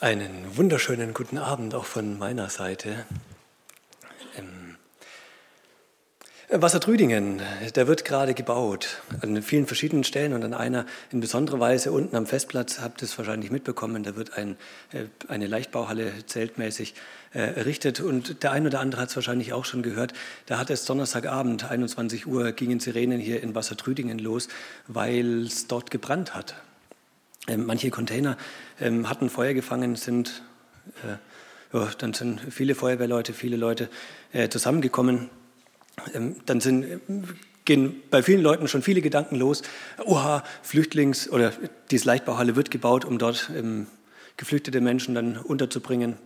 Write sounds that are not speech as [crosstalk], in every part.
Einen wunderschönen guten Abend auch von meiner Seite. Ähm, Wasser Trüdingen, der wird gerade gebaut an vielen verschiedenen Stellen und an einer in besonderer Weise unten am Festplatz, habt ihr es wahrscheinlich mitbekommen, da wird ein, äh, eine Leichtbauhalle zeltmäßig äh, errichtet und der ein oder andere hat es wahrscheinlich auch schon gehört, da hat es Donnerstagabend, 21 Uhr, gingen Sirenen hier in Wasser Trüdingen los, weil es dort gebrannt hat. Ähm, manche Container ähm, hatten Feuer gefangen, sind, äh, ja, dann sind viele Feuerwehrleute, viele Leute äh, zusammengekommen. Ähm, dann sind, gehen bei vielen Leuten schon viele Gedanken los. Oha, Flüchtlings- oder diese Leichtbauhalle wird gebaut, um dort ähm, geflüchtete Menschen dann unterzubringen.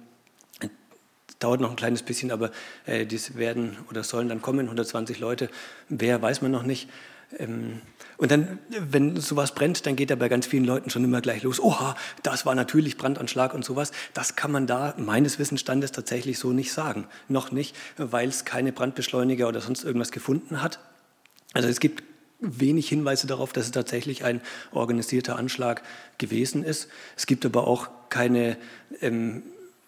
Dauert noch ein kleines bisschen, aber äh, dies werden oder sollen dann kommen, 120 Leute. Wer weiß man noch nicht. Ähm, und dann, wenn sowas brennt, dann geht da bei ganz vielen Leuten schon immer gleich los. Oha, das war natürlich Brandanschlag und sowas. Das kann man da meines Wissensstandes tatsächlich so nicht sagen. Noch nicht, weil es keine Brandbeschleuniger oder sonst irgendwas gefunden hat. Also es gibt wenig Hinweise darauf, dass es tatsächlich ein organisierter Anschlag gewesen ist. Es gibt aber auch keine ähm,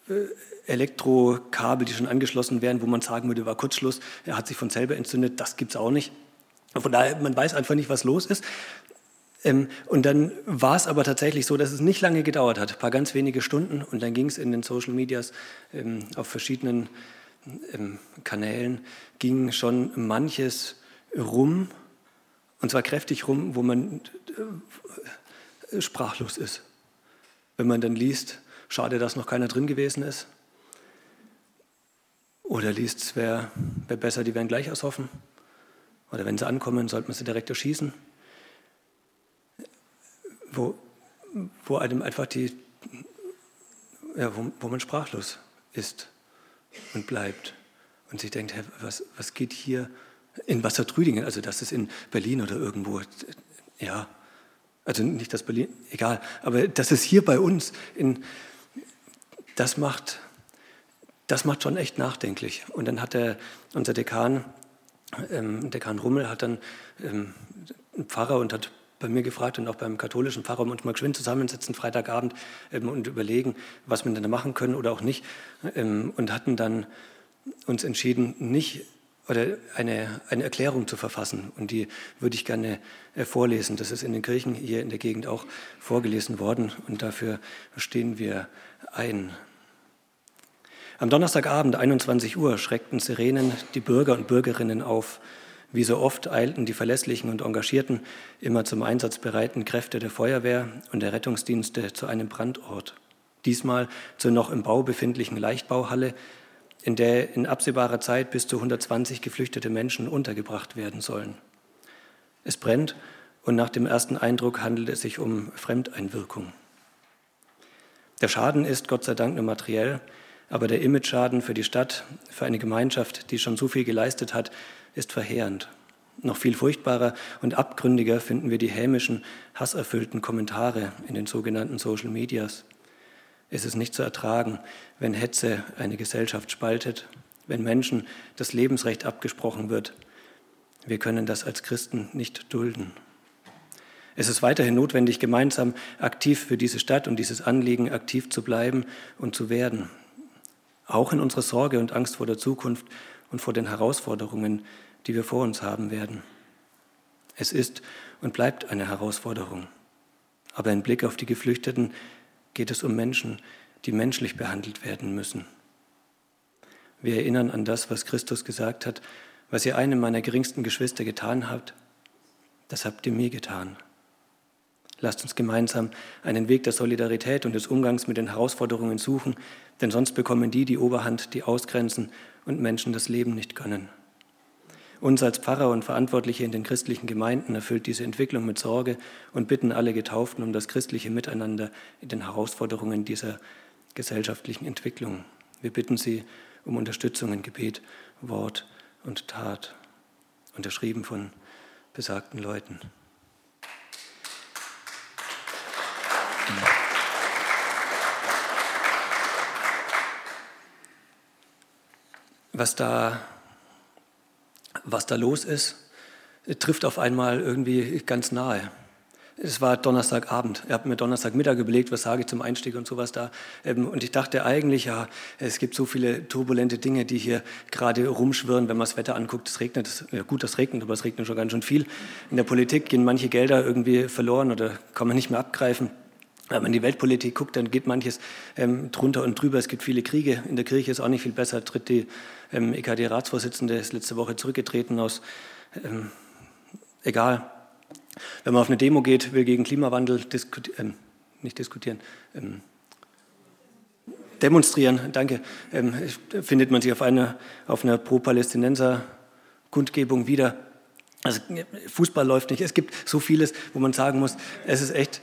äh, Elektrokabel, die schon angeschlossen wären, wo man sagen würde, war Kurzschluss, er hat sich von selber entzündet. Das gibt es auch nicht. Von daher, man weiß einfach nicht, was los ist. Ähm, und dann war es aber tatsächlich so, dass es nicht lange gedauert hat, ein paar ganz wenige Stunden. Und dann ging es in den Social Medias ähm, auf verschiedenen ähm, Kanälen, ging schon manches rum, und zwar kräftig rum, wo man äh, sprachlos ist. Wenn man dann liest, schade, dass noch keiner drin gewesen ist. Oder liest, es wäre wär besser, die wären gleich ersoffen. Oder wenn sie ankommen, sollte man sie direkt erschießen. Wo, wo einem einfach die, ja, wo, wo man sprachlos ist und bleibt und sich denkt, hey, was, was geht hier in Wassertrüdingen, also das ist in Berlin oder irgendwo, ja, also nicht das Berlin, egal, aber das ist hier bei uns, in, das macht, das macht schon echt nachdenklich. Und dann hat der, unser Dekan ähm, Dekan Rummel hat dann ähm, einen Pfarrer und hat bei mir gefragt und auch beim katholischen Pfarrer uns mal geschwind zusammensetzen, Freitagabend, ähm, und überlegen, was wir denn da machen können oder auch nicht. Ähm, und hatten dann uns entschieden, nicht oder eine, eine Erklärung zu verfassen. Und die würde ich gerne äh, vorlesen. Das ist in den Kirchen hier in der Gegend auch vorgelesen worden. Und dafür stehen wir ein. Am Donnerstagabend, 21 Uhr, schreckten Sirenen die Bürger und Bürgerinnen auf. Wie so oft eilten die verlässlichen und engagierten, immer zum Einsatz bereiten Kräfte der Feuerwehr und der Rettungsdienste zu einem Brandort. Diesmal zur noch im Bau befindlichen Leichtbauhalle, in der in absehbarer Zeit bis zu 120 geflüchtete Menschen untergebracht werden sollen. Es brennt und nach dem ersten Eindruck handelt es sich um Fremdeinwirkung. Der Schaden ist Gott sei Dank nur materiell, aber der Imageschaden für die Stadt, für eine Gemeinschaft, die schon so viel geleistet hat, ist verheerend. Noch viel furchtbarer und abgründiger finden wir die hämischen, hasserfüllten Kommentare in den sogenannten Social Medias. Es ist nicht zu ertragen, wenn Hetze eine Gesellschaft spaltet, wenn Menschen das Lebensrecht abgesprochen wird. Wir können das als Christen nicht dulden. Es ist weiterhin notwendig, gemeinsam aktiv für diese Stadt und dieses Anliegen aktiv zu bleiben und zu werden auch in unserer Sorge und Angst vor der Zukunft und vor den Herausforderungen, die wir vor uns haben werden. Es ist und bleibt eine Herausforderung. Aber im Blick auf die Geflüchteten geht es um Menschen, die menschlich behandelt werden müssen. Wir erinnern an das, was Christus gesagt hat, was ihr einem meiner geringsten Geschwister getan habt, das habt ihr mir getan. Lasst uns gemeinsam einen Weg der Solidarität und des Umgangs mit den Herausforderungen suchen, denn sonst bekommen die die Oberhand, die ausgrenzen und Menschen das Leben nicht gönnen. Uns als Pfarrer und Verantwortliche in den christlichen Gemeinden erfüllt diese Entwicklung mit Sorge und bitten alle Getauften um das christliche Miteinander in den Herausforderungen dieser gesellschaftlichen Entwicklung. Wir bitten Sie um Unterstützung in Gebet, Wort und Tat, unterschrieben von besagten Leuten. Was da, was da los ist, trifft auf einmal irgendwie ganz nahe. es war Donnerstagabend. Er hat mir Donnerstagmittag überlegt, was sage ich zum Einstieg und sowas da. Ähm, und ich dachte eigentlich, ja, es gibt so viele turbulente Dinge, die hier gerade rumschwirren, wenn man das Wetter anguckt. Es regnet, ja gut, das regnet, aber es regnet schon ganz schön viel. In der Politik gehen manche Gelder irgendwie verloren oder kann man nicht mehr abgreifen. Wenn man in die Weltpolitik guckt, dann geht manches ähm, drunter und drüber. Es gibt viele Kriege. In der Kirche ist auch nicht viel besser. Tritt die ähm, EKD-Ratsvorsitzende, ist letzte Woche zurückgetreten aus, ähm, egal. Wenn man auf eine Demo geht, will gegen Klimawandel diskutieren, ähm, nicht diskutieren, ähm, demonstrieren, danke, ähm, findet man sich auf einer, auf einer Pro-Palästinenser-Kundgebung wieder. Also Fußball läuft nicht. Es gibt so vieles, wo man sagen muss, es ist echt,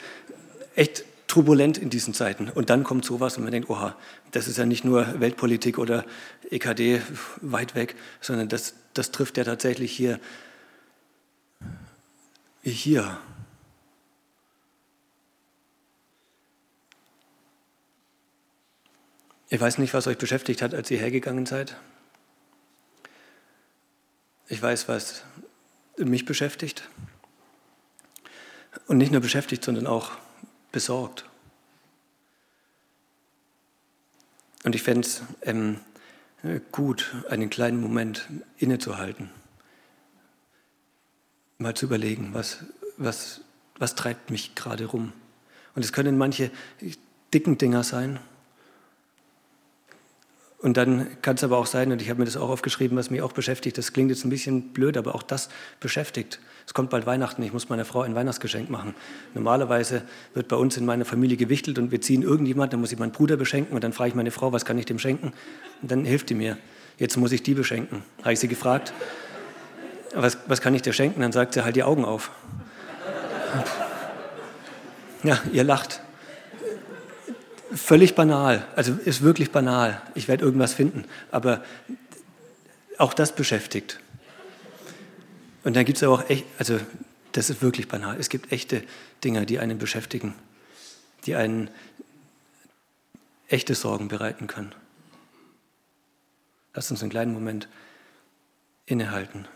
echt turbulent in diesen Zeiten. Und dann kommt sowas und man denkt, oha, das ist ja nicht nur Weltpolitik oder EKD weit weg, sondern das, das trifft ja tatsächlich hier. Hier. Ich weiß nicht, was euch beschäftigt hat, als ihr hergegangen seid. Ich weiß, was mich beschäftigt. Und nicht nur beschäftigt, sondern auch besorgt. Und ich fände es ähm, gut, einen kleinen Moment innezuhalten, mal zu überlegen, was, was, was treibt mich gerade rum. Und es können manche dicken Dinger sein, und dann kann es aber auch sein, und ich habe mir das auch aufgeschrieben, was mich auch beschäftigt, das klingt jetzt ein bisschen blöd, aber auch das beschäftigt. Es kommt bald Weihnachten, ich muss meiner Frau ein Weihnachtsgeschenk machen. Normalerweise wird bei uns in meiner Familie gewichtelt und wir ziehen irgendjemand, dann muss ich meinen Bruder beschenken und dann frage ich meine Frau, was kann ich dem schenken? Und dann hilft die mir. Jetzt muss ich die beschenken. Habe ich sie gefragt, was, was kann ich dir schenken? Dann sagt sie, halt die Augen auf. Ja, ihr lacht. Völlig banal, also ist wirklich banal. Ich werde irgendwas finden, aber auch das beschäftigt. Und dann gibt es auch echt, also das ist wirklich banal. Es gibt echte Dinge, die einen beschäftigen, die einen echte Sorgen bereiten können. Lass uns einen kleinen Moment innehalten.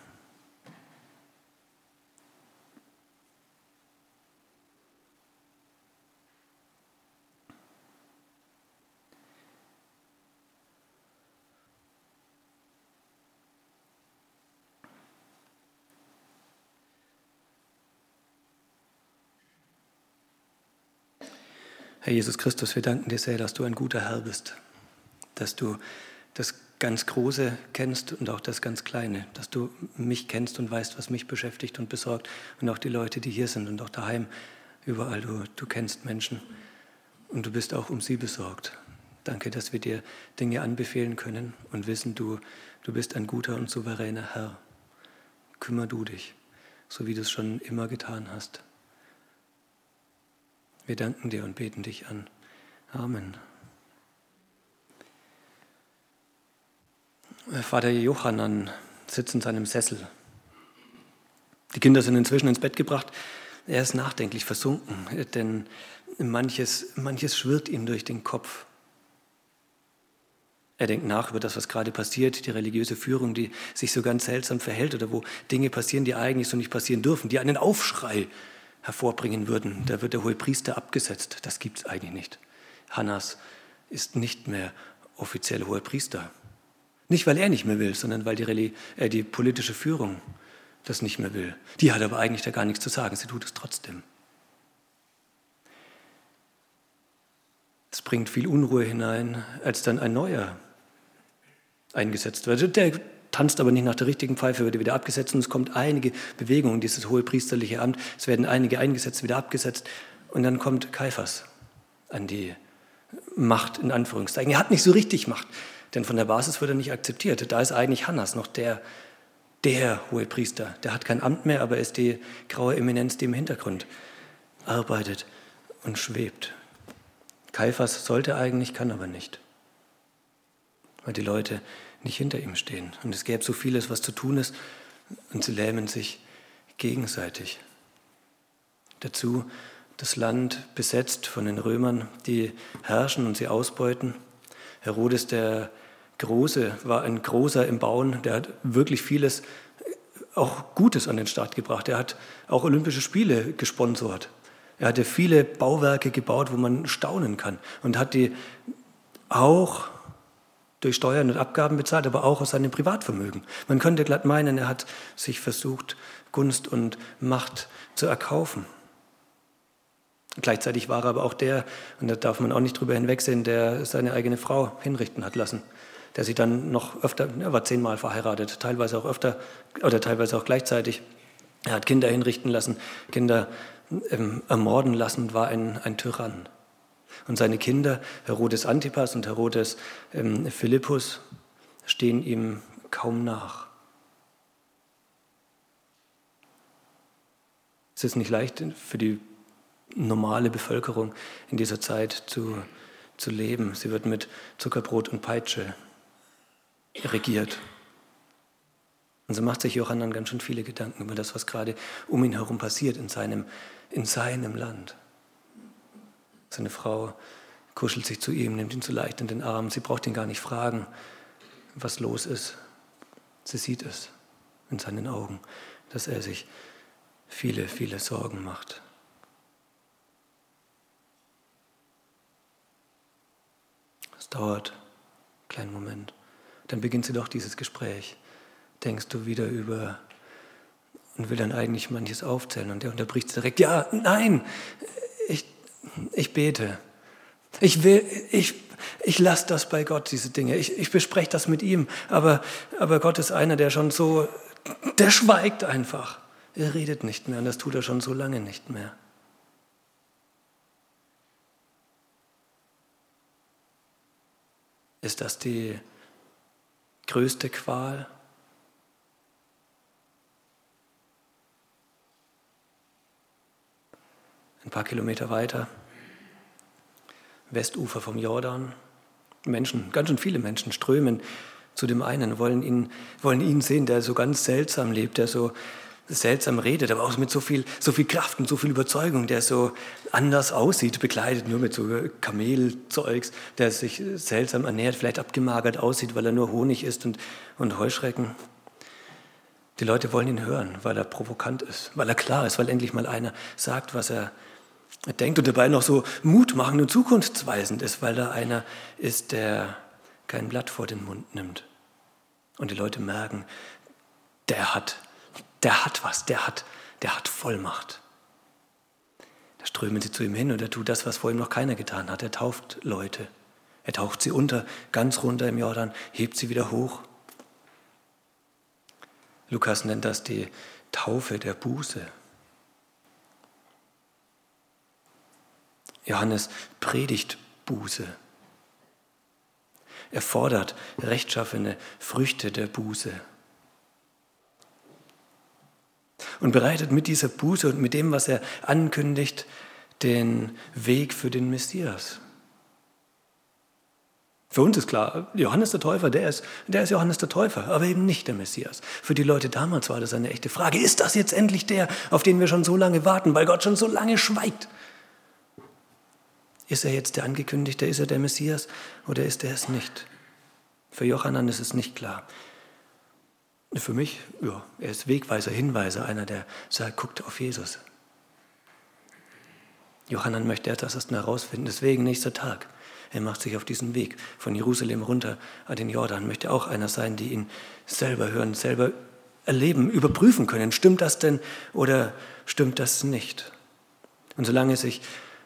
Herr Jesus Christus, wir danken dir sehr, dass du ein guter Herr bist, dass du das ganz Große kennst und auch das ganz Kleine, dass du mich kennst und weißt, was mich beschäftigt und besorgt und auch die Leute, die hier sind und auch daheim, überall, du, du kennst Menschen und du bist auch um sie besorgt. Danke, dass wir dir Dinge anbefehlen können und wissen, du, du bist ein guter und souveräner Herr. Kümmer du dich, so wie du es schon immer getan hast. Wir danken dir und beten dich an. Amen. Vater Johannan sitzt in seinem Sessel. Die Kinder sind inzwischen ins Bett gebracht. Er ist nachdenklich versunken, denn manches, manches schwirrt ihm durch den Kopf. Er denkt nach über das, was gerade passiert, die religiöse Führung, die sich so ganz seltsam verhält oder wo Dinge passieren, die eigentlich so nicht passieren dürfen, die einen Aufschrei hervorbringen würden, da wird der hohe Priester abgesetzt. Das gibt es eigentlich nicht. Hannas ist nicht mehr offiziell hoher Priester. Nicht, weil er nicht mehr will, sondern weil die, äh, die politische Führung das nicht mehr will. Die hat aber eigentlich da gar nichts zu sagen, sie tut es trotzdem. Es bringt viel Unruhe hinein, als dann ein neuer eingesetzt wird. Der tanzt aber nicht nach der richtigen Pfeife, wird wieder abgesetzt und es kommt einige Bewegungen, dieses hohe priesterliche Amt, es werden einige eingesetzt, wieder abgesetzt und dann kommt Kaiphas an die Macht in Anführungszeichen. Er hat nicht so richtig Macht, denn von der Basis wird er nicht akzeptiert. Da ist eigentlich Hannas noch der, der hohe Priester. Der hat kein Amt mehr, aber er ist die graue Eminenz, die im Hintergrund arbeitet und schwebt. Kaiphas sollte eigentlich, kann aber nicht, weil die Leute nicht hinter ihm stehen. Und es gäbe so vieles, was zu tun ist, und sie lähmen sich gegenseitig. Dazu das Land besetzt von den Römern, die herrschen und sie ausbeuten. Herodes der Große war ein Großer im Bauen, der hat wirklich vieles, auch Gutes an den Start gebracht. Er hat auch Olympische Spiele gesponsert. Er hatte viele Bauwerke gebaut, wo man staunen kann und hat die auch durch Steuern und Abgaben bezahlt, aber auch aus seinem Privatvermögen. Man könnte glatt meinen, er hat sich versucht, Gunst und Macht zu erkaufen. Gleichzeitig war er aber auch der, und da darf man auch nicht drüber hinwegsehen, der seine eigene Frau hinrichten hat lassen. Der sich dann noch öfter, er war zehnmal verheiratet, teilweise auch öfter oder teilweise auch gleichzeitig. Er hat Kinder hinrichten lassen, Kinder ähm, ermorden lassen, war ein, ein Tyrann. Und seine Kinder, Herodes Antipas und Herodes ähm, Philippus, stehen ihm kaum nach. Es ist nicht leicht für die normale Bevölkerung in dieser Zeit zu, zu leben. Sie wird mit Zuckerbrot und Peitsche regiert. Und so macht sich Johannan ganz schön viele Gedanken über das, was gerade um ihn herum passiert in seinem, in seinem Land. Seine Frau kuschelt sich zu ihm, nimmt ihn zu leicht in den Arm. Sie braucht ihn gar nicht fragen, was los ist. Sie sieht es in seinen Augen, dass er sich viele, viele Sorgen macht. Es dauert einen kleinen Moment. Dann beginnt sie doch dieses Gespräch. Denkst du wieder über und will dann eigentlich manches aufzählen und er unterbricht direkt, ja, nein, ich, ich bete. Ich will, ich, ich lasse das bei Gott, diese Dinge. Ich, ich bespreche das mit ihm. Aber, aber Gott ist einer, der schon so, der schweigt einfach. Er redet nicht mehr und das tut er schon so lange nicht mehr. Ist das die größte Qual? Ein paar Kilometer weiter, Westufer vom Jordan, Menschen, ganz schön viele Menschen strömen zu dem einen, wollen ihn, wollen ihn sehen, der so ganz seltsam lebt, der so seltsam redet, aber auch mit so viel, so viel Kraft und so viel Überzeugung, der so anders aussieht, bekleidet nur mit so Kamelzeugs, der sich seltsam ernährt, vielleicht abgemagert aussieht, weil er nur Honig isst und, und Heuschrecken. Die Leute wollen ihn hören, weil er provokant ist, weil er klar ist, weil endlich mal einer sagt, was er denkt und dabei noch so mutmachend und zukunftsweisend ist, weil da einer ist, der kein Blatt vor den Mund nimmt. Und die Leute merken, der hat der hat was, der hat, der hat Vollmacht. Da strömen sie zu ihm hin und er tut das, was vor ihm noch keiner getan hat. Er tauft Leute. Er taucht sie unter, ganz runter im Jordan, hebt sie wieder hoch. Lukas nennt das die Taufe der Buße. Johannes predigt Buße. Er fordert rechtschaffene Früchte der Buße und bereitet mit dieser Buße und mit dem, was er ankündigt, den Weg für den Messias. Für uns ist klar, Johannes der Täufer, der ist, der ist Johannes der Täufer, aber eben nicht der Messias. Für die Leute damals war das eine echte Frage. Ist das jetzt endlich der, auf den wir schon so lange warten, weil Gott schon so lange schweigt? Ist er jetzt der Angekündigte, ist er der Messias oder ist er es nicht? Für Johannan ist es nicht klar. Für mich, ja, er ist Wegweiser, Hinweiser, einer, der sagt, guckt auf Jesus. Johannan möchte etwas erst herausfinden, deswegen nächster Tag. Er macht sich auf diesen Weg von Jerusalem runter an den Jordan, möchte auch einer sein, die ihn selber hören, selber erleben, überprüfen können. Stimmt das denn oder stimmt das nicht? Und solange sich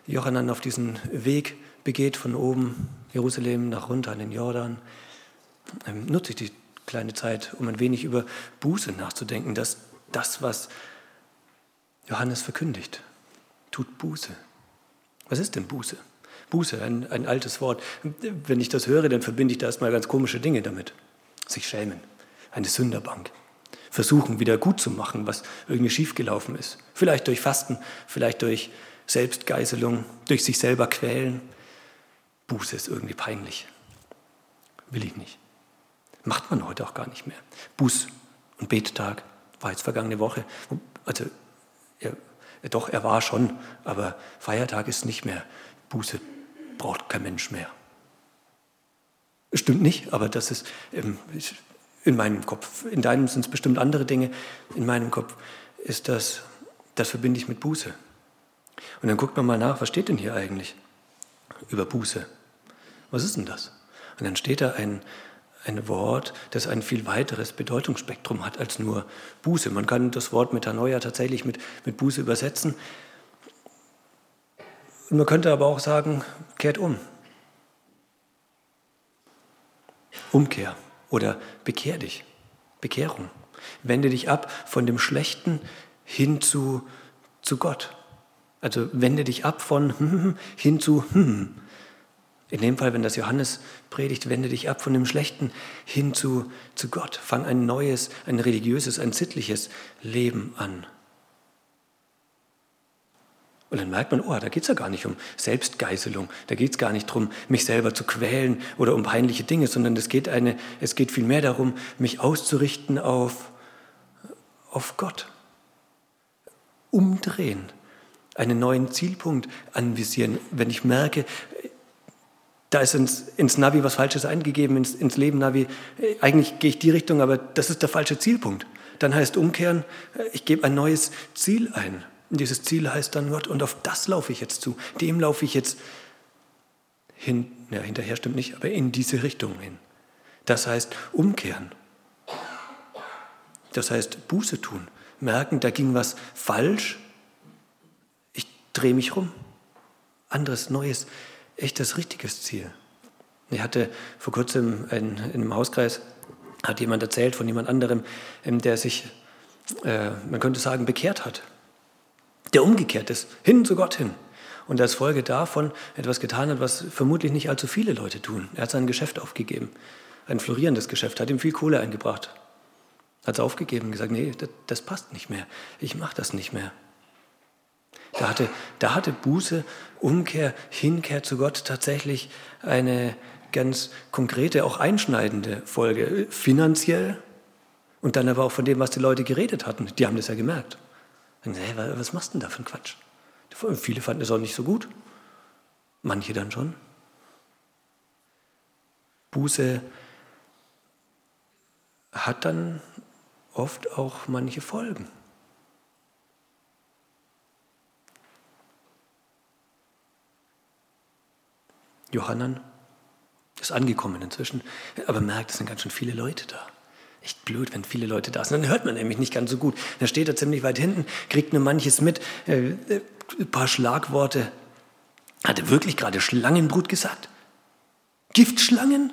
Johannan auf diesen Weg begeht von oben Jerusalem nach runter an den Jordan, ähm, nutze ich die kleine Zeit, um ein wenig über Buße nachzudenken. dass das, was Johannes verkündigt, tut Buße. Was ist denn Buße? Buße, ein, ein altes Wort. Wenn ich das höre, dann verbinde ich da erstmal ganz komische Dinge damit. Sich schämen, eine Sünderbank. Versuchen, wieder gut zu machen, was irgendwie schiefgelaufen ist. Vielleicht durch Fasten, vielleicht durch Selbstgeißelung, durch sich selber quälen. Buße ist irgendwie peinlich. Will ich nicht. Macht man heute auch gar nicht mehr. Buß- und Bettag war jetzt vergangene Woche. Also, er, doch, er war schon, aber Feiertag ist nicht mehr. Buße braucht kein Mensch mehr. Stimmt nicht, aber das ist ähm, in meinem Kopf. In deinem sind es bestimmt andere Dinge. In meinem Kopf ist das, das verbinde ich mit Buße. Und dann guckt man mal nach, was steht denn hier eigentlich über Buße? Was ist denn das? Und dann steht da ein, ein Wort, das ein viel weiteres Bedeutungsspektrum hat als nur Buße. Man kann das Wort Metanoia tatsächlich mit, mit Buße übersetzen. Und man könnte aber auch sagen, kehrt um. Umkehr oder bekehr dich. Bekehrung. Wende dich ab von dem Schlechten hin zu, zu Gott. Also wende dich ab von [laughs] hin zu in dem Fall, wenn das Johannes predigt, wende dich ab von dem Schlechten hin zu, zu Gott. Fang ein neues, ein religiöses, ein sittliches Leben an. Und dann merkt man, oh, da geht es ja gar nicht um Selbstgeißelung, da geht es gar nicht darum, mich selber zu quälen oder um peinliche Dinge, sondern es geht, eine, es geht vielmehr darum, mich auszurichten auf, auf Gott. Umdrehen, einen neuen Zielpunkt anvisieren. Wenn ich merke, da ist ins, ins Navi was Falsches eingegeben, ins, ins Leben-Navi. Eigentlich gehe ich die Richtung, aber das ist der falsche Zielpunkt. Dann heißt umkehren, ich gebe ein neues Ziel ein. Und dieses Ziel heißt dann Gott, und auf das laufe ich jetzt zu. Dem laufe ich jetzt hin, ja, hinterher stimmt nicht, aber in diese Richtung hin. Das heißt umkehren. Das heißt Buße tun. Merken, da ging was falsch. Drehe mich rum. Anderes, Neues echt das richtiges Ziel. Ich hatte vor kurzem in, in einem Hauskreis, hat jemand erzählt von jemand anderem, ähm, der sich, äh, man könnte sagen, bekehrt hat. Der umgekehrt ist, hin zu Gott hin. Und als Folge davon etwas getan hat, was vermutlich nicht allzu viele Leute tun. Er hat sein Geschäft aufgegeben. Ein florierendes Geschäft, hat ihm viel Kohle eingebracht. Hat es aufgegeben und gesagt, nee, das, das passt nicht mehr. Ich mache das nicht mehr. Da hatte, da hatte Buße, Umkehr, Hinkehr zu Gott tatsächlich eine ganz konkrete, auch einschneidende Folge. Finanziell und dann aber auch von dem, was die Leute geredet hatten. Die haben das ja gemerkt. Hey, was machst du denn da für einen Quatsch? Viele fanden es auch nicht so gut. Manche dann schon. Buße hat dann oft auch manche Folgen. Johannan ist angekommen inzwischen, aber merkt, es sind ganz schön viele Leute da. Echt blöd, wenn viele Leute da sind. Dann hört man nämlich nicht ganz so gut. Dann steht er ziemlich weit hinten, kriegt nur manches mit, äh, äh, ein paar Schlagworte. Hat er wirklich gerade Schlangenbrut gesagt? Giftschlangen?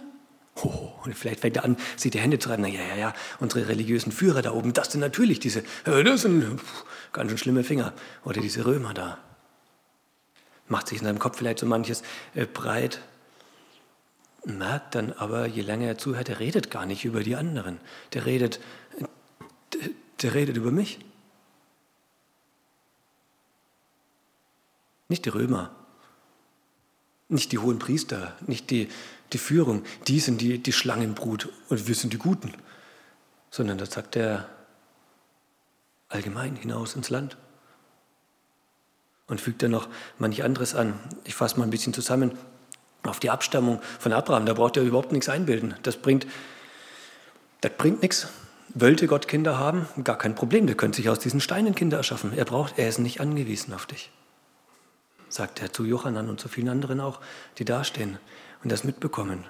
Oh, und vielleicht fängt er an, sich die Hände zu reiben. Na ja, ja, ja, unsere religiösen Führer da oben, das sind natürlich diese, äh, das sind ganz schön schlimme Finger. Oder diese Römer da macht sich in seinem Kopf vielleicht so manches äh, breit, merkt dann aber, je länger er zuhört, er redet gar nicht über die anderen. Der redet, der, der redet über mich. Nicht die Römer, nicht die hohen Priester, nicht die, die Führung, die sind die, die Schlangenbrut und wir sind die Guten, sondern das sagt er allgemein hinaus ins Land und fügt dann noch manch anderes an. Ich fasse mal ein bisschen zusammen. Auf die Abstammung von Abraham, da braucht er überhaupt nichts einbilden. Das bringt, das bringt nichts. Wollte Gott Kinder haben? Gar kein Problem. Der könnte sich aus diesen Steinen Kinder erschaffen. Er braucht, er ist nicht angewiesen auf dich. Sagt er zu Johannan und zu vielen anderen auch, die dastehen und das mitbekommen.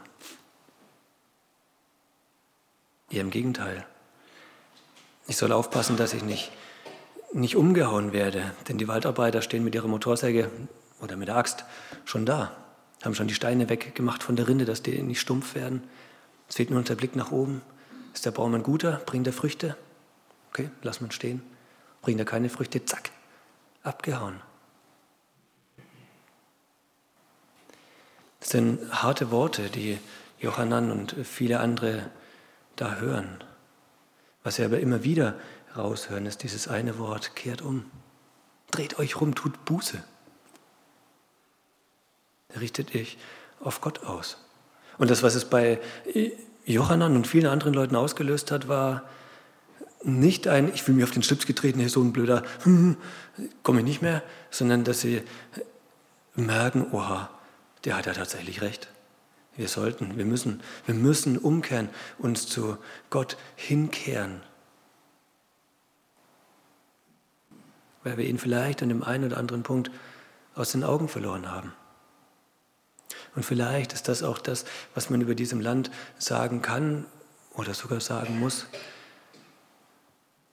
Eher im Gegenteil. Ich soll aufpassen, dass ich nicht nicht umgehauen werde. Denn die Waldarbeiter stehen mit ihrer Motorsäge oder mit der Axt schon da, haben schon die Steine weggemacht von der Rinde, dass die nicht stumpf werden. Es fehlt nur der Blick nach oben. Ist der Baum ein guter? Bringt er Früchte? Okay, lass man stehen. Bringt er keine Früchte? Zack, abgehauen. Das sind harte Worte, die Johannan und viele andere da hören. Was sie aber immer wieder raushören, ist dieses eine Wort, kehrt um. Dreht euch rum, tut Buße. Richtet euch auf Gott aus. Und das, was es bei Johannan und vielen anderen Leuten ausgelöst hat, war nicht ein, ich fühle mich auf den Schlips getreten, hier so ein blöder, [laughs] hm, komme ich nicht mehr, sondern dass sie merken, oha, der hat ja tatsächlich recht. Wir sollten, wir müssen, wir müssen umkehren, uns zu Gott hinkehren. Weil wir ihn vielleicht an dem einen oder anderen Punkt aus den Augen verloren haben. Und vielleicht ist das auch das, was man über diesem Land sagen kann oder sogar sagen muss,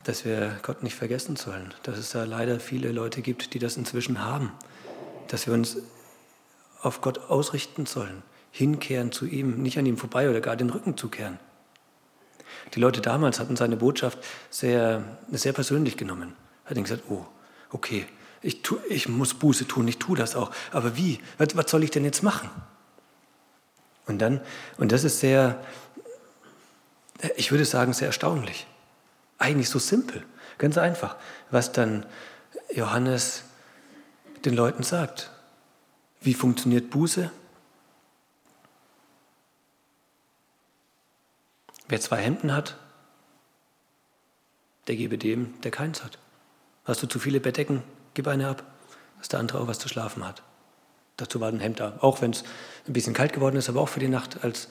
dass wir Gott nicht vergessen sollen, dass es da leider viele Leute gibt, die das inzwischen haben, dass wir uns auf Gott ausrichten sollen, hinkehren zu ihm, nicht an ihm vorbei oder gar den Rücken zukehren. Die Leute damals hatten seine Botschaft sehr, sehr persönlich genommen. Hat ihnen gesagt, oh, okay, ich, tu, ich muss Buße tun, ich tue das auch. Aber wie? Was, was soll ich denn jetzt machen? Und dann, und das ist sehr, ich würde sagen, sehr erstaunlich. Eigentlich so simpel, ganz einfach, was dann Johannes den Leuten sagt. Wie funktioniert Buße? Wer zwei Hemden hat, der gebe dem, der keins hat. Hast du zu viele Bettdecken, gib eine ab, dass der andere auch was zu schlafen hat. Dazu war ein Hemd da, auch wenn es ein bisschen kalt geworden ist, aber auch für die Nacht als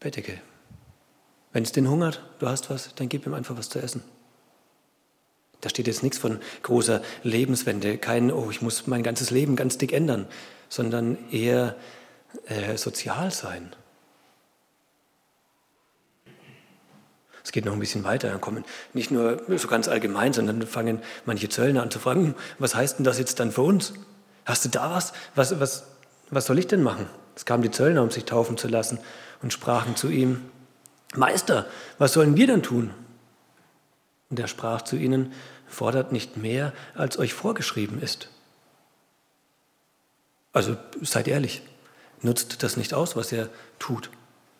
Bettdecke. Wenn es den hungert, du hast was, dann gib ihm einfach was zu essen. Da steht jetzt nichts von großer Lebenswende, kein, oh, ich muss mein ganzes Leben ganz dick ändern, sondern eher äh, sozial sein. Es geht noch ein bisschen weiter. Dann kommen nicht nur so ganz allgemein, sondern fangen manche Zöllner an zu fragen, hm, was heißt denn das jetzt dann für uns? Hast du da was? Was, was, was soll ich denn machen? Es kamen die Zöllner, um sich taufen zu lassen und sprachen zu ihm, Meister, was sollen wir denn tun? Und er sprach zu ihnen, fordert nicht mehr, als euch vorgeschrieben ist. Also seid ehrlich, nutzt das nicht aus, was er tut.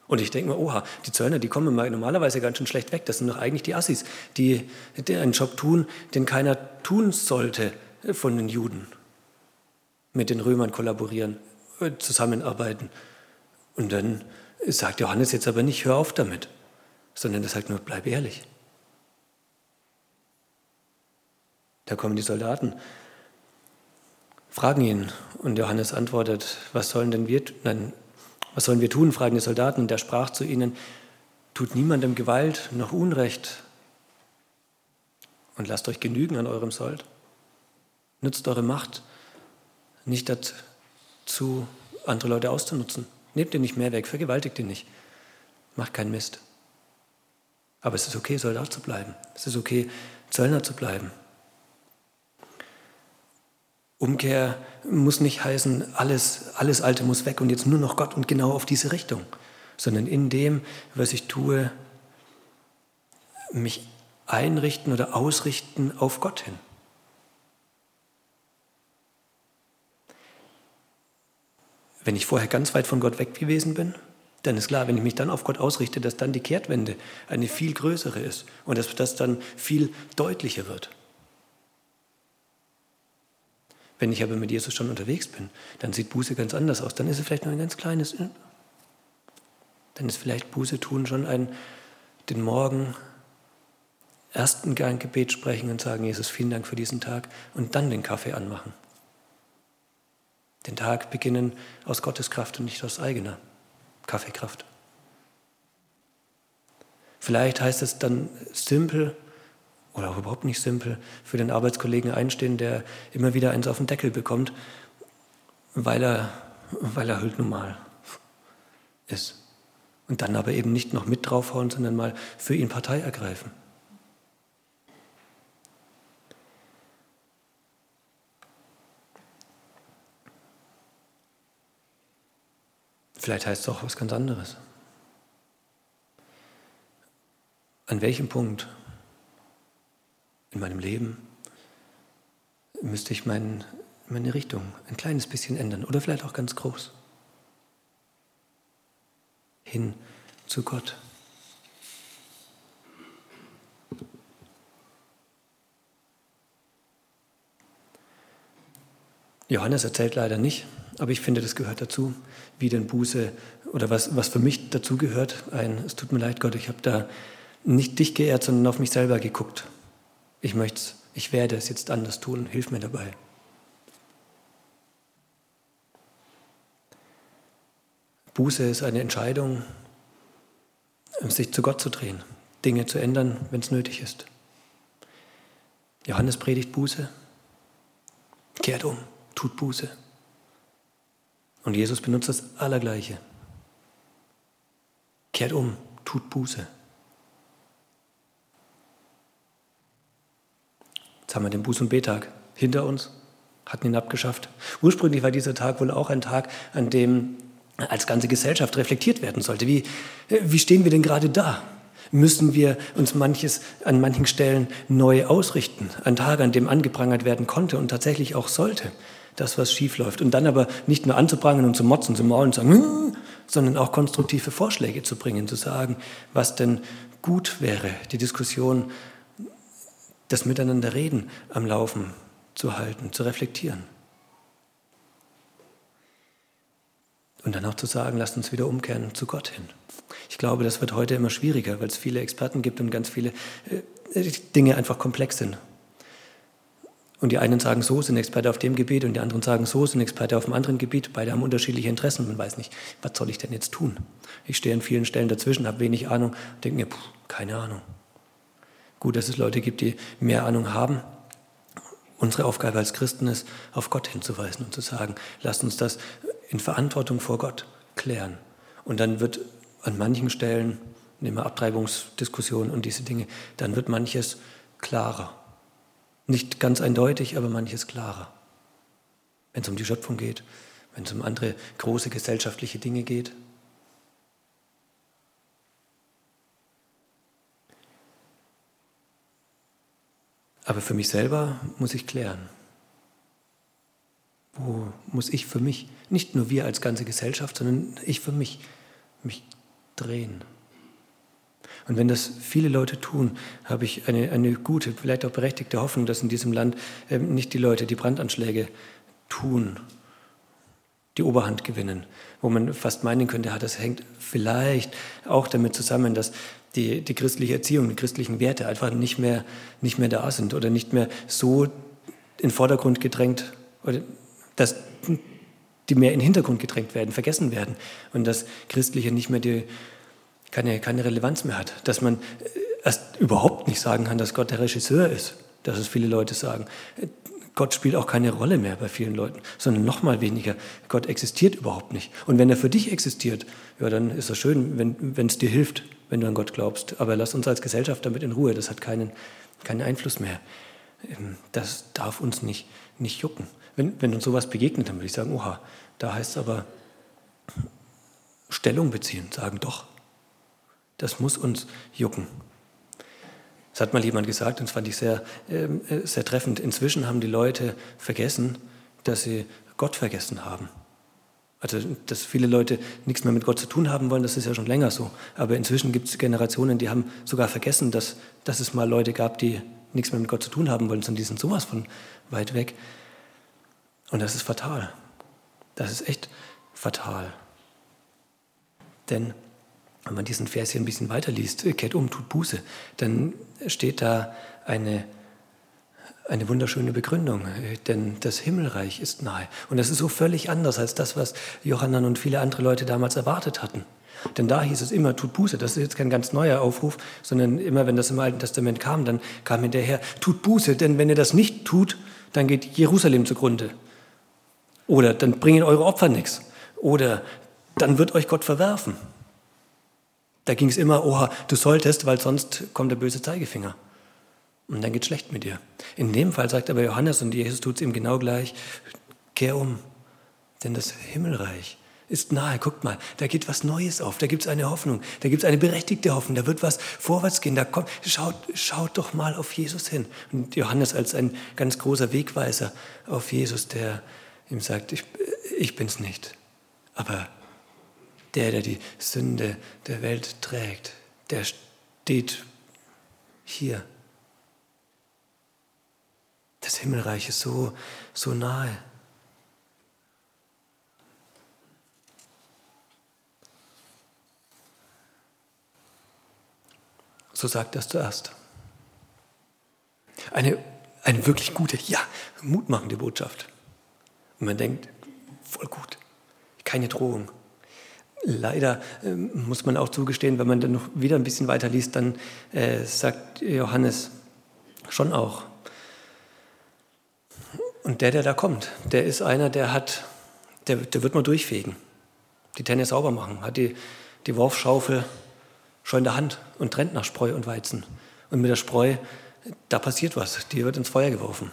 Und ich denke mir, oha, die Zöllner, die kommen normalerweise ganz schön schlecht weg. Das sind doch eigentlich die Assis, die, einen Job tun, den keiner tun sollte von den Juden. Mit den Römern kollaborieren, äh, zusammenarbeiten. Und dann sagt Johannes jetzt aber nicht, hör auf damit, sondern er sagt nur, bleib ehrlich. Da kommen die Soldaten, fragen ihn und Johannes antwortet, was sollen denn wir, nein, was sollen wir tun? fragen die Soldaten. Und er sprach zu ihnen, tut niemandem Gewalt noch Unrecht und lasst euch genügen an eurem Sold. Nutzt eure Macht nicht dazu, andere Leute auszunutzen. Nehmt ihr nicht mehr weg, vergewaltigt ihn nicht. Macht keinen Mist. Aber es ist okay, Soldat zu bleiben. Es ist okay, Zöllner zu bleiben. Umkehr muss nicht heißen, alles, alles Alte muss weg und jetzt nur noch Gott und genau auf diese Richtung, sondern in dem, was ich tue, mich einrichten oder ausrichten auf Gott hin. Wenn ich vorher ganz weit von Gott weg gewesen bin, dann ist klar, wenn ich mich dann auf Gott ausrichte, dass dann die Kehrtwende eine viel größere ist und dass das dann viel deutlicher wird. Wenn ich aber mit Jesus schon unterwegs bin, dann sieht Buße ganz anders aus. Dann ist es vielleicht nur ein ganz kleines. Dann ist vielleicht Buße tun schon ein, den Morgen ersten Gang Gebet sprechen und sagen, Jesus, vielen Dank für diesen Tag und dann den Kaffee anmachen. Den Tag beginnen aus Gottes Kraft und nicht aus eigener Kaffeekraft. Vielleicht heißt es dann simpel, oder auch überhaupt nicht simpel für den Arbeitskollegen einstehen, der immer wieder eins auf den Deckel bekommt, weil er, weil er halt normal ist. Und dann aber eben nicht noch mit draufhauen, sondern mal für ihn Partei ergreifen. Vielleicht heißt es auch was ganz anderes. An welchem Punkt in meinem Leben müsste ich mein, meine Richtung ein kleines bisschen ändern oder vielleicht auch ganz groß. Hin zu Gott. Johannes erzählt leider nicht, aber ich finde, das gehört dazu, wie denn Buße oder was, was für mich dazu gehört. Ein, es tut mir leid, Gott, ich habe da nicht dich geehrt, sondern auf mich selber geguckt ich möchte ich werde es jetzt anders tun, hilf mir dabei. Buße ist eine Entscheidung, sich zu Gott zu drehen, Dinge zu ändern, wenn es nötig ist. Johannes predigt Buße, kehrt um, tut Buße. Und Jesus benutzt das Allergleiche. Kehrt um, tut Buße. Haben wir den Buß- und Betag hinter uns, hatten ihn abgeschafft. Ursprünglich war dieser Tag wohl auch ein Tag, an dem als ganze Gesellschaft reflektiert werden sollte. Wie, wie stehen wir denn gerade da? Müssen wir uns manches an manchen Stellen neu ausrichten? Ein Tag, an dem angeprangert werden konnte und tatsächlich auch sollte, das, was schief läuft. Und dann aber nicht nur anzuprangern und zu motzen, zu maulen, zu sagen, hm, sondern auch konstruktive Vorschläge zu bringen, zu sagen, was denn gut wäre, die Diskussion, das Miteinanderreden am Laufen zu halten, zu reflektieren. Und dann auch zu sagen, lasst uns wieder umkehren zu Gott hin. Ich glaube, das wird heute immer schwieriger, weil es viele Experten gibt und ganz viele äh, Dinge einfach komplex sind. Und die einen sagen, so sind Experte auf dem Gebiet und die anderen sagen, so sind Experte auf einem anderen Gebiet. Beide haben unterschiedliche Interessen. Man weiß nicht, was soll ich denn jetzt tun? Ich stehe an vielen Stellen dazwischen, habe wenig Ahnung, denke mir, puh, keine Ahnung. Gut, dass es Leute gibt, die mehr Ahnung haben. Unsere Aufgabe als Christen ist, auf Gott hinzuweisen und zu sagen, lasst uns das in Verantwortung vor Gott klären. Und dann wird an manchen Stellen, nehmen wir Abtreibungsdiskussionen und diese Dinge, dann wird manches klarer. Nicht ganz eindeutig, aber manches klarer. Wenn es um die Schöpfung geht, wenn es um andere große gesellschaftliche Dinge geht. Aber für mich selber muss ich klären. Wo muss ich für mich, nicht nur wir als ganze Gesellschaft, sondern ich für mich, mich drehen? Und wenn das viele Leute tun, habe ich eine, eine gute, vielleicht auch berechtigte Hoffnung, dass in diesem Land ähm, nicht die Leute, die Brandanschläge tun, die Oberhand gewinnen, wo man fast meinen könnte, ja, das hängt vielleicht auch damit zusammen, dass die, die christliche Erziehung, die christlichen Werte einfach nicht mehr, nicht mehr da sind oder nicht mehr so in Vordergrund gedrängt, oder dass die mehr in den Hintergrund gedrängt werden, vergessen werden und dass Christliche nicht mehr die, keine, keine Relevanz mehr hat, dass man erst überhaupt nicht sagen kann, dass Gott der Regisseur ist, dass es viele Leute sagen. Gott spielt auch keine Rolle mehr bei vielen Leuten, sondern noch mal weniger. Gott existiert überhaupt nicht. Und wenn er für dich existiert, ja, dann ist das schön, wenn es dir hilft, wenn du an Gott glaubst. Aber lass uns als Gesellschaft damit in Ruhe. Das hat keinen, keinen Einfluss mehr. Ähm, das darf uns nicht, nicht jucken. Wenn, wenn uns sowas begegnet, dann würde ich sagen, oha, da heißt es aber Stellung beziehen, sagen doch, das muss uns jucken. Das hat mal jemand gesagt, und das fand ich sehr, ähm, äh, sehr treffend. Inzwischen haben die Leute vergessen, dass sie Gott vergessen haben. Also, dass viele Leute nichts mehr mit Gott zu tun haben wollen, das ist ja schon länger so. Aber inzwischen gibt es Generationen, die haben sogar vergessen, dass, dass es mal Leute gab, die nichts mehr mit Gott zu tun haben wollen, sondern die sind sowas von weit weg. Und das ist fatal. Das ist echt fatal. Denn wenn man diesen Vers hier ein bisschen weiterliest, kehrt um, tut Buße, dann steht da eine, eine wunderschöne Begründung, denn das Himmelreich ist nahe. Und das ist so völlig anders als das, was Johannan und viele andere Leute damals erwartet hatten. Denn da hieß es immer, tut Buße. Das ist jetzt kein ganz neuer Aufruf, sondern immer, wenn das im Alten Testament kam, dann kam hinterher, tut Buße, denn wenn ihr das nicht tut, dann geht Jerusalem zugrunde. Oder dann bringen eure Opfer nichts. Oder dann wird euch Gott verwerfen. Da ging es immer, oha, du solltest, weil sonst kommt der böse Zeigefinger. Und dann geht es schlecht mit dir. In dem Fall sagt aber Johannes, und Jesus tut es ihm genau gleich, kehr um, denn das Himmelreich ist nahe. Guckt mal, da geht was Neues auf, da gibt es eine Hoffnung, da gibt es eine berechtigte Hoffnung, da wird was vorwärts gehen. Da kommt, schaut, schaut doch mal auf Jesus hin. Und Johannes als ein ganz großer Wegweiser auf Jesus, der ihm sagt, ich, ich bin's nicht, aber der, der die Sünde der Welt trägt, der steht hier. Das Himmelreich ist so, so nahe. So sagt er zuerst. Eine, eine wirklich gute, ja, mutmachende Botschaft. Und man denkt, voll gut, keine Drohung, Leider äh, muss man auch zugestehen, wenn man dann noch wieder ein bisschen weiter liest, dann äh, sagt Johannes schon auch, Und der, der da kommt, der ist einer, der hat, der, der wird mal durchfegen, die Tenne sauber machen, hat die, die Wurfschaufel schon in der Hand und trennt nach Spreu und Weizen. Und mit der Spreu, da passiert was, die wird ins Feuer geworfen.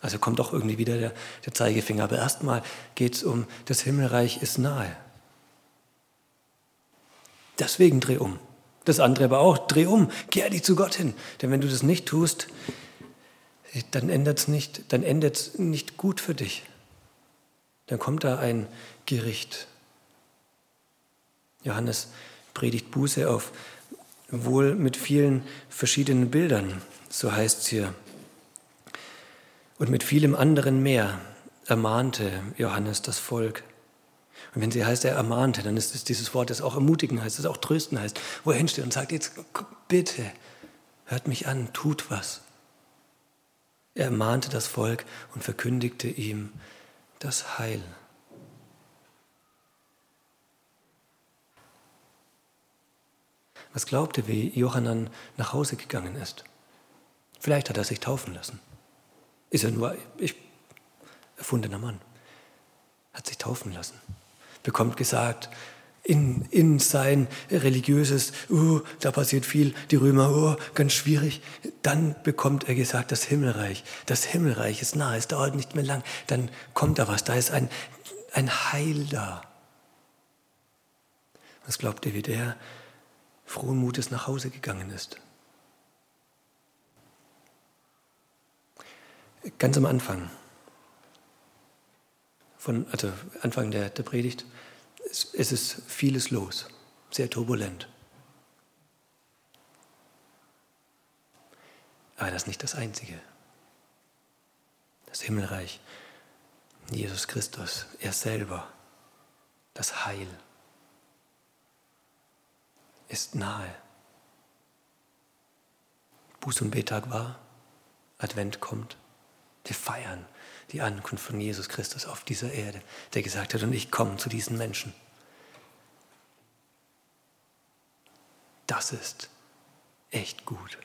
Also kommt doch irgendwie wieder der, der Zeigefinger. Aber erstmal geht es um, das Himmelreich ist nahe. Deswegen dreh um. Das andere aber auch, dreh um, kehr dich zu Gott hin. Denn wenn du das nicht tust, dann endet es nicht, nicht gut für dich. Dann kommt da ein Gericht. Johannes predigt Buße auf, wohl mit vielen verschiedenen Bildern, so heißt es hier. Und mit vielem anderen mehr ermahnte Johannes das Volk. Und wenn sie heißt, er ermahnte, dann ist es dieses Wort, das auch ermutigen heißt, das auch trösten heißt, wo er hinsteht und sagt, jetzt bitte, hört mich an, tut was. Er ermahnte das Volk und verkündigte ihm das Heil. Was glaubt ihr, wie Johannan nach Hause gegangen ist? Vielleicht hat er sich taufen lassen. Ist er nur ich, erfundener Mann. Hat sich taufen lassen bekommt gesagt, in, in sein religiöses, oh, da passiert viel, die Römer, oh, ganz schwierig. Dann bekommt er gesagt, das Himmelreich, das Himmelreich ist nah, es dauert nicht mehr lang. Dann kommt da was, da ist ein, ein Heil da. Was glaubt ihr, wie der frohen Mutes nach Hause gegangen ist? Ganz am Anfang von, also Anfang der, der Predigt, es ist vieles los, sehr turbulent. Aber das ist nicht das Einzige. Das Himmelreich, Jesus Christus, er selber, das Heil ist nahe. Buß- und Betag war, Advent kommt, wir feiern die Ankunft von Jesus Christus auf dieser Erde, der gesagt hat, und ich komme zu diesen Menschen. Das ist echt gut.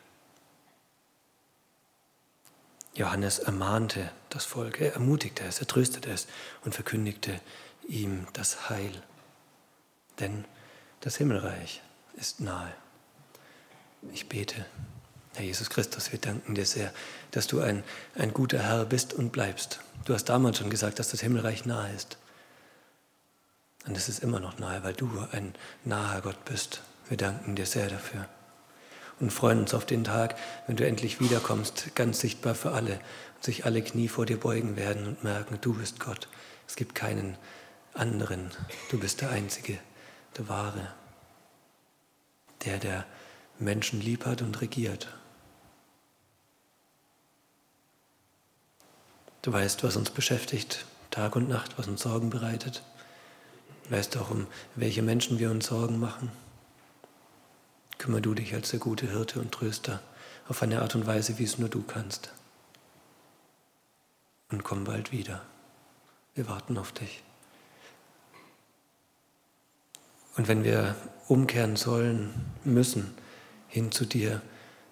Johannes ermahnte das Volk, er ermutigte es, er tröstete es und verkündigte ihm das Heil. Denn das Himmelreich ist nahe. Ich bete. Herr Jesus Christus, wir danken dir sehr, dass du ein, ein guter Herr bist und bleibst. Du hast damals schon gesagt, dass das Himmelreich nahe ist. Und es ist immer noch nahe, weil du ein naher Gott bist. Wir danken dir sehr dafür und freuen uns auf den Tag, wenn du endlich wiederkommst, ganz sichtbar für alle und sich alle Knie vor dir beugen werden und merken, du bist Gott. Es gibt keinen anderen. Du bist der Einzige, der Wahre, der, der Menschen lieb hat und regiert. Du weißt, was uns beschäftigt, Tag und Nacht, was uns Sorgen bereitet. Du weißt auch, um welche Menschen wir uns Sorgen machen. Kümmer du dich als der gute Hirte und Tröster auf eine Art und Weise, wie es nur du kannst. Und komm bald wieder. Wir warten auf dich. Und wenn wir umkehren sollen, müssen, hin zu dir,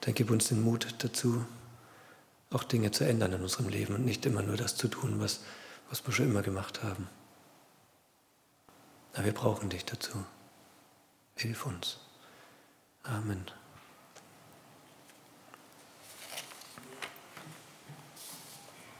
dann gib uns den Mut dazu, auch Dinge zu ändern in unserem Leben und nicht immer nur das zu tun, was, was wir schon immer gemacht haben. Aber wir brauchen dich dazu. Hilf uns. Amen.